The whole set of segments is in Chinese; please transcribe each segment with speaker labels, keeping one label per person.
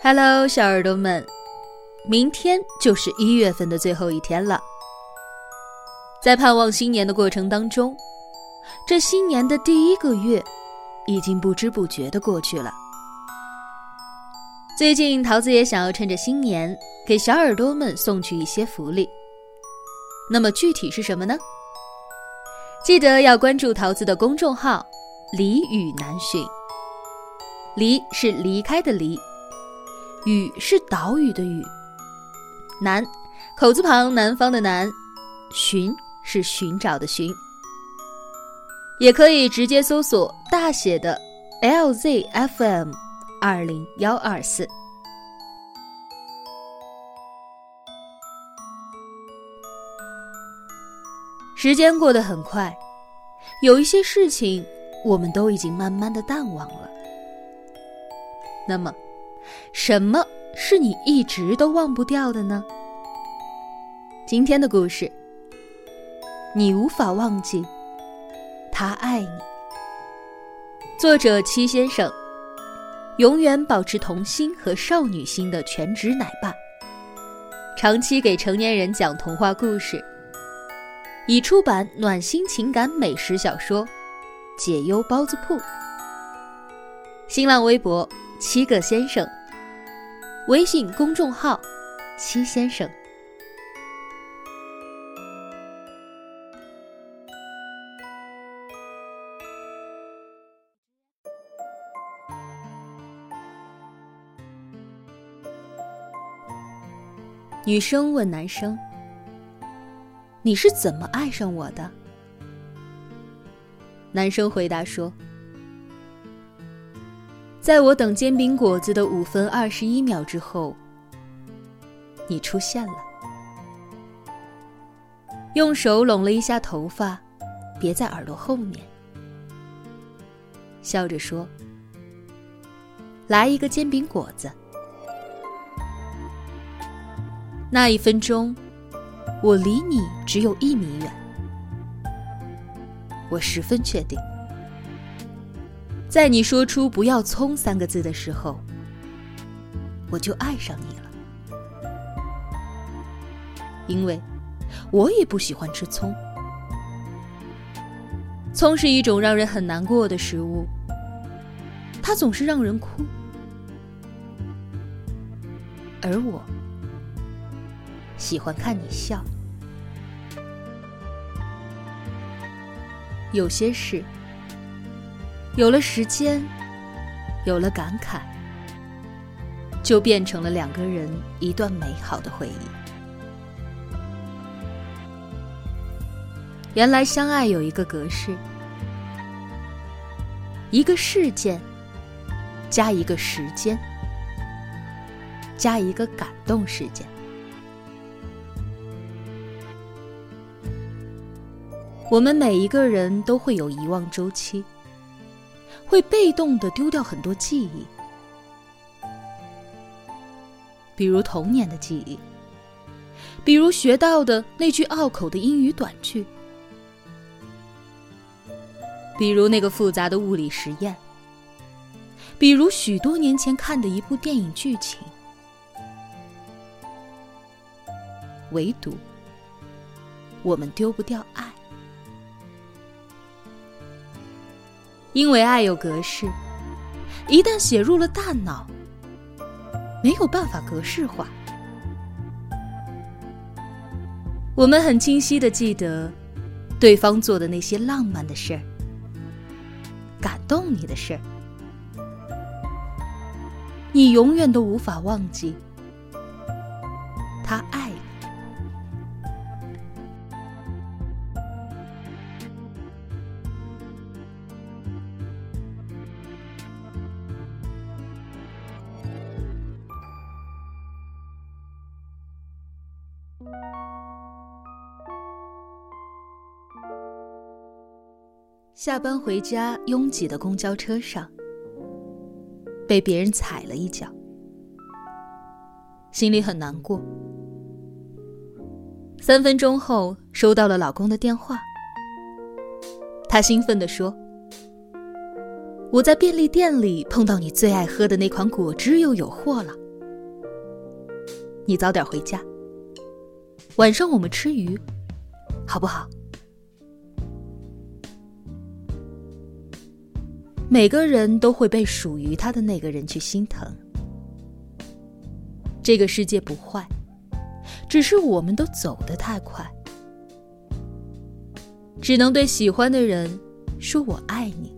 Speaker 1: Hello，小耳朵们，明天就是一月份的最后一天了。在盼望新年的过程当中，这新年的第一个月已经不知不觉的过去了。最近，桃子也想要趁着新年给小耳朵们送去一些福利。那么具体是什么呢？记得要关注桃子的公众号“离雨难寻”。离是离开的离。屿是岛屿的屿，南口字旁南方的南，寻是寻找的寻，也可以直接搜索大写的 LZFM 二零幺二四。时间过得很快，有一些事情我们都已经慢慢的淡忘了。那么。什么是你一直都忘不掉的呢？今天的故事，你无法忘记，他爱你。作者七先生，永远保持童心和少女心的全职奶爸，长期给成年人讲童话故事，已出版暖心情感美食小说《解忧包子铺》。新浪微博七个先生。微信公众号“七先生”。女生问男生：“你是怎么爱上我的？”男生回答说。在我等煎饼果子的五分二十一秒之后，你出现了，用手拢了一下头发，别在耳朵后面，笑着说：“来一个煎饼果子。”那一分钟，我离你只有一米远，我十分确定。在你说出“不要葱”三个字的时候，我就爱上你了，因为我也不喜欢吃葱。葱是一种让人很难过的食物，它总是让人哭，而我喜欢看你笑。有些事。有了时间，有了感慨，就变成了两个人一段美好的回忆。原来相爱有一个格式：一个事件加一个时间，加一个感动事件。我们每一个人都会有遗忘周期。会被动的丢掉很多记忆，比如童年的记忆，比如学到的那句拗口的英语短句，比如那个复杂的物理实验，比如许多年前看的一部电影剧情，唯独我们丢不掉爱。因为爱有格式，一旦写入了大脑，没有办法格式化。我们很清晰的记得，对方做的那些浪漫的事儿，感动你的事儿，你永远都无法忘记。下班回家，拥挤的公交车上，被别人踩了一脚，心里很难过。三分钟后，收到了老公的电话，他兴奋地说：“我在便利店里碰到你最爱喝的那款果汁又有货了，你早点回家。晚上我们吃鱼，好不好？每个人都会被属于他的那个人去心疼。这个世界不坏，只是我们都走得太快，只能对喜欢的人说我爱你，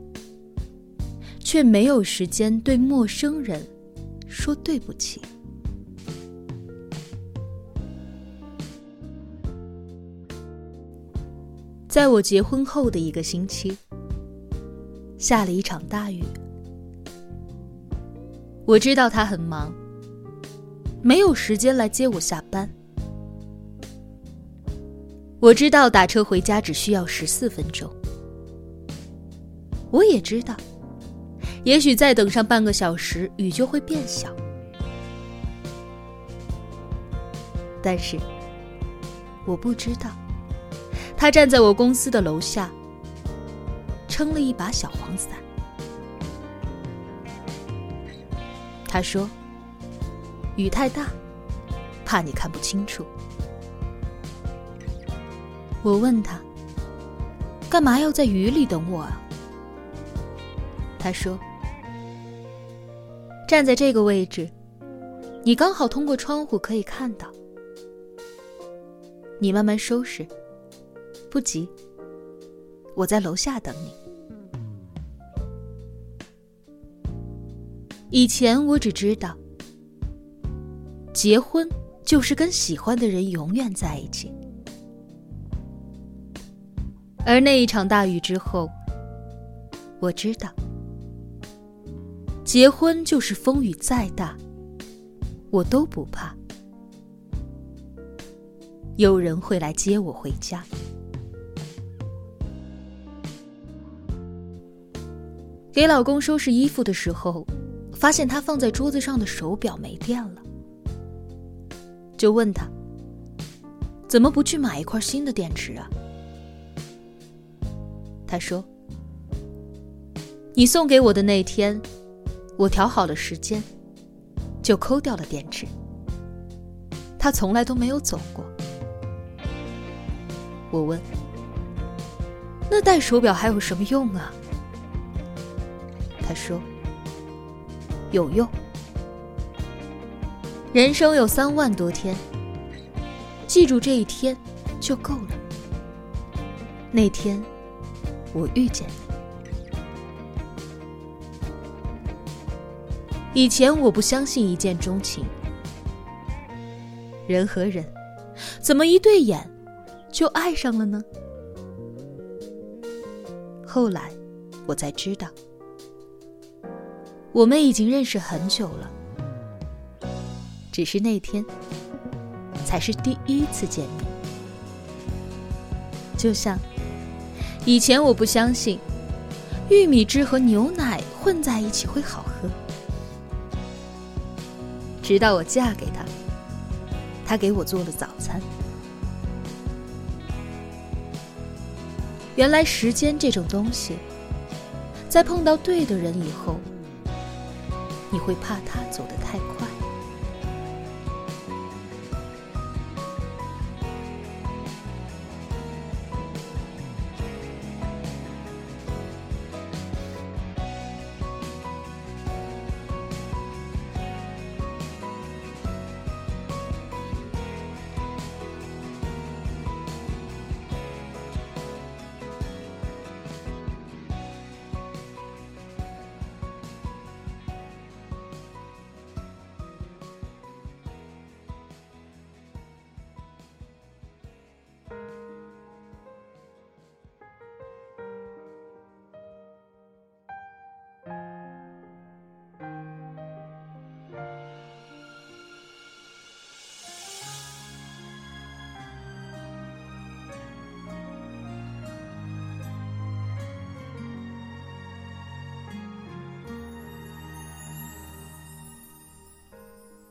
Speaker 1: 却没有时间对陌生人说对不起。在我结婚后的一个星期，下了一场大雨。我知道他很忙，没有时间来接我下班。我知道打车回家只需要十四分钟。我也知道，也许再等上半个小时，雨就会变小。但是，我不知道。他站在我公司的楼下，撑了一把小黄伞。他说：“雨太大，怕你看不清楚。”我问他：“干嘛要在雨里等我啊？”他说：“站在这个位置，你刚好通过窗户可以看到。你慢慢收拾。”不急，我在楼下等你。以前我只知道，结婚就是跟喜欢的人永远在一起。而那一场大雨之后，我知道，结婚就是风雨再大，我都不怕，有人会来接我回家。给老公收拾衣服的时候，发现他放在桌子上的手表没电了，就问他：“怎么不去买一块新的电池啊？”他说：“你送给我的那天，我调好了时间，就抠掉了电池。他从来都没有走过。”我问：“那戴手表还有什么用啊？”他说：“有用。人生有三万多天，记住这一天就够了。那天，我遇见你。以前我不相信一见钟情，人和人怎么一对眼就爱上了呢？后来，我才知道。”我们已经认识很久了，只是那天才是第一次见面。就像以前我不相信玉米汁和牛奶混在一起会好喝，直到我嫁给他，他给我做了早餐。原来时间这种东西，在碰到对的人以后。你会怕他走得太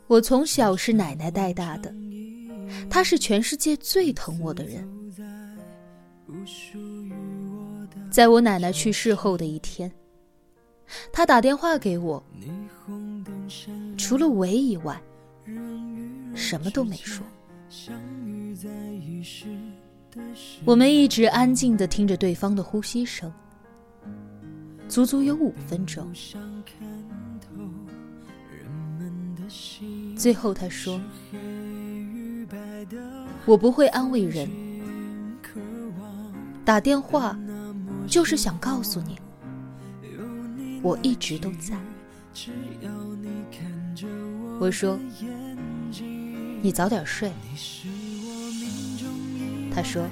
Speaker 1: 我从小是奶奶带大的，她是全世界最疼我的人。在我奶奶去世后的一天，她打电话给我，除了喂以外，什么都没说。我们一直安静的听着对方的呼吸声，足足有五分钟。最后他说：“我不会安慰人，打电话就是想告诉你，我一直都在。”我说：“你早点睡。”他说：“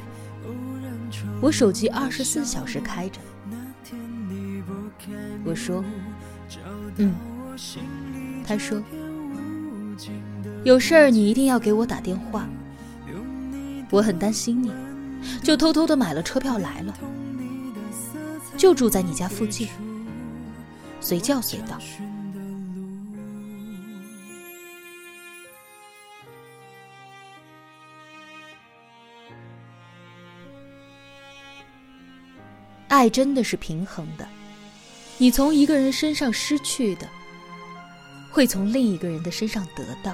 Speaker 1: 我手机二十四小时开着。”我说：“嗯。”他说：“有事儿你一定要给我打电话。我很担心你，就偷偷的买了车票来了，就住在你家附近，随叫随到。”爱真的是平衡的，你从一个人身上失去的，会从另一个人的身上得到，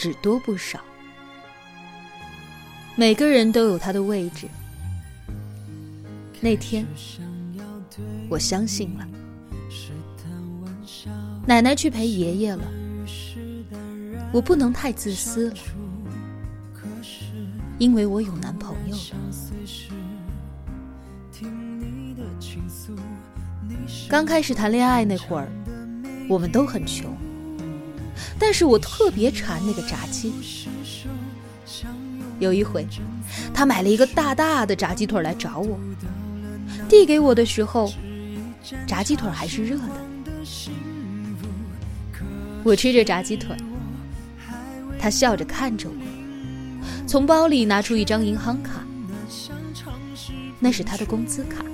Speaker 1: 只多不少。每个人都有他的位置。那天，我相信了，奶奶去陪爷爷了，我不能太自私了，因为我有男朋友了。刚开始谈恋爱那会儿，我们都很穷，但是我特别馋那个炸鸡。有一回，他买了一个大大的炸鸡腿来找我，递给我的时候，炸鸡腿还是热的。我吃着炸鸡腿，他笑着看着我，从包里拿出一张银行卡，那是他的工资卡。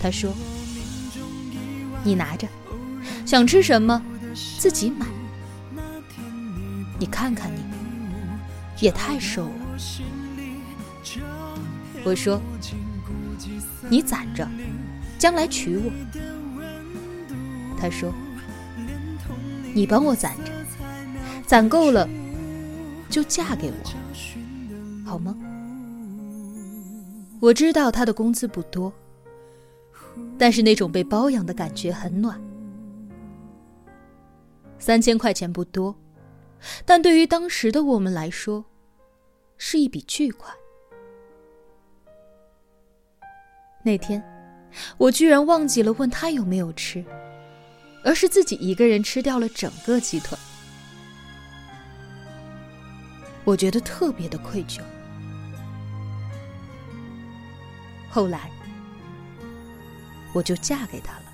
Speaker 1: 他说：“你拿着，想吃什么自己买。你看看你，也太瘦了。”我说：“你攒着，将来娶我。”他说：“你帮我攒着，攒够了就嫁给我，好吗？”我知道他的工资不多。但是那种被包养的感觉很暖。三千块钱不多，但对于当时的我们来说，是一笔巨款。那天，我居然忘记了问他有没有吃，而是自己一个人吃掉了整个鸡腿。我觉得特别的愧疚。后来。我就嫁给他了。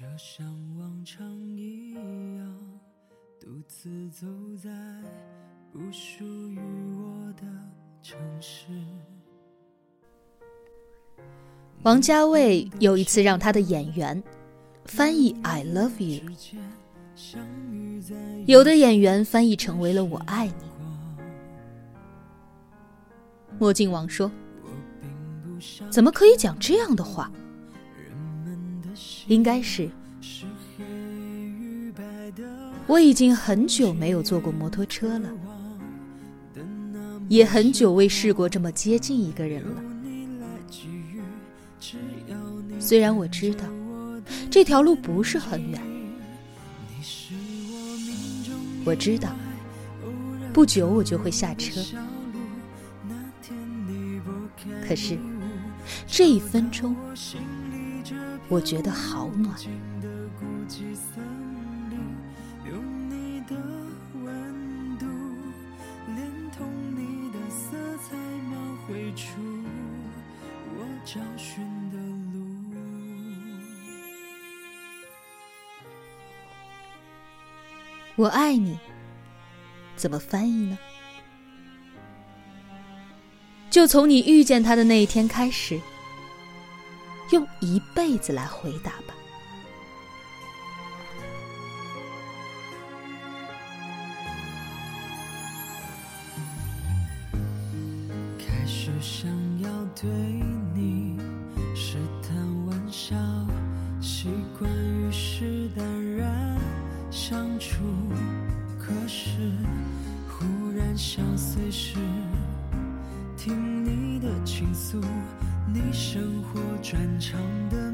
Speaker 1: 就像往常一样，独自走在不属于我的城市。王家卫有一次让他的演员翻译 "I love you"，有的演员翻译成为了我爱你。墨镜王说。怎么可以讲这样的话？应该是，我已经很久没有坐过摩托车了，也很久未试过这么接近一个人了。虽然我知道这条路不是很远，我知道不久我就会下车，可是。这一分钟，我觉得好暖。我爱你，怎么翻译呢？就从你遇见他的那一天开始，用一辈子来回答吧。
Speaker 2: 我转场的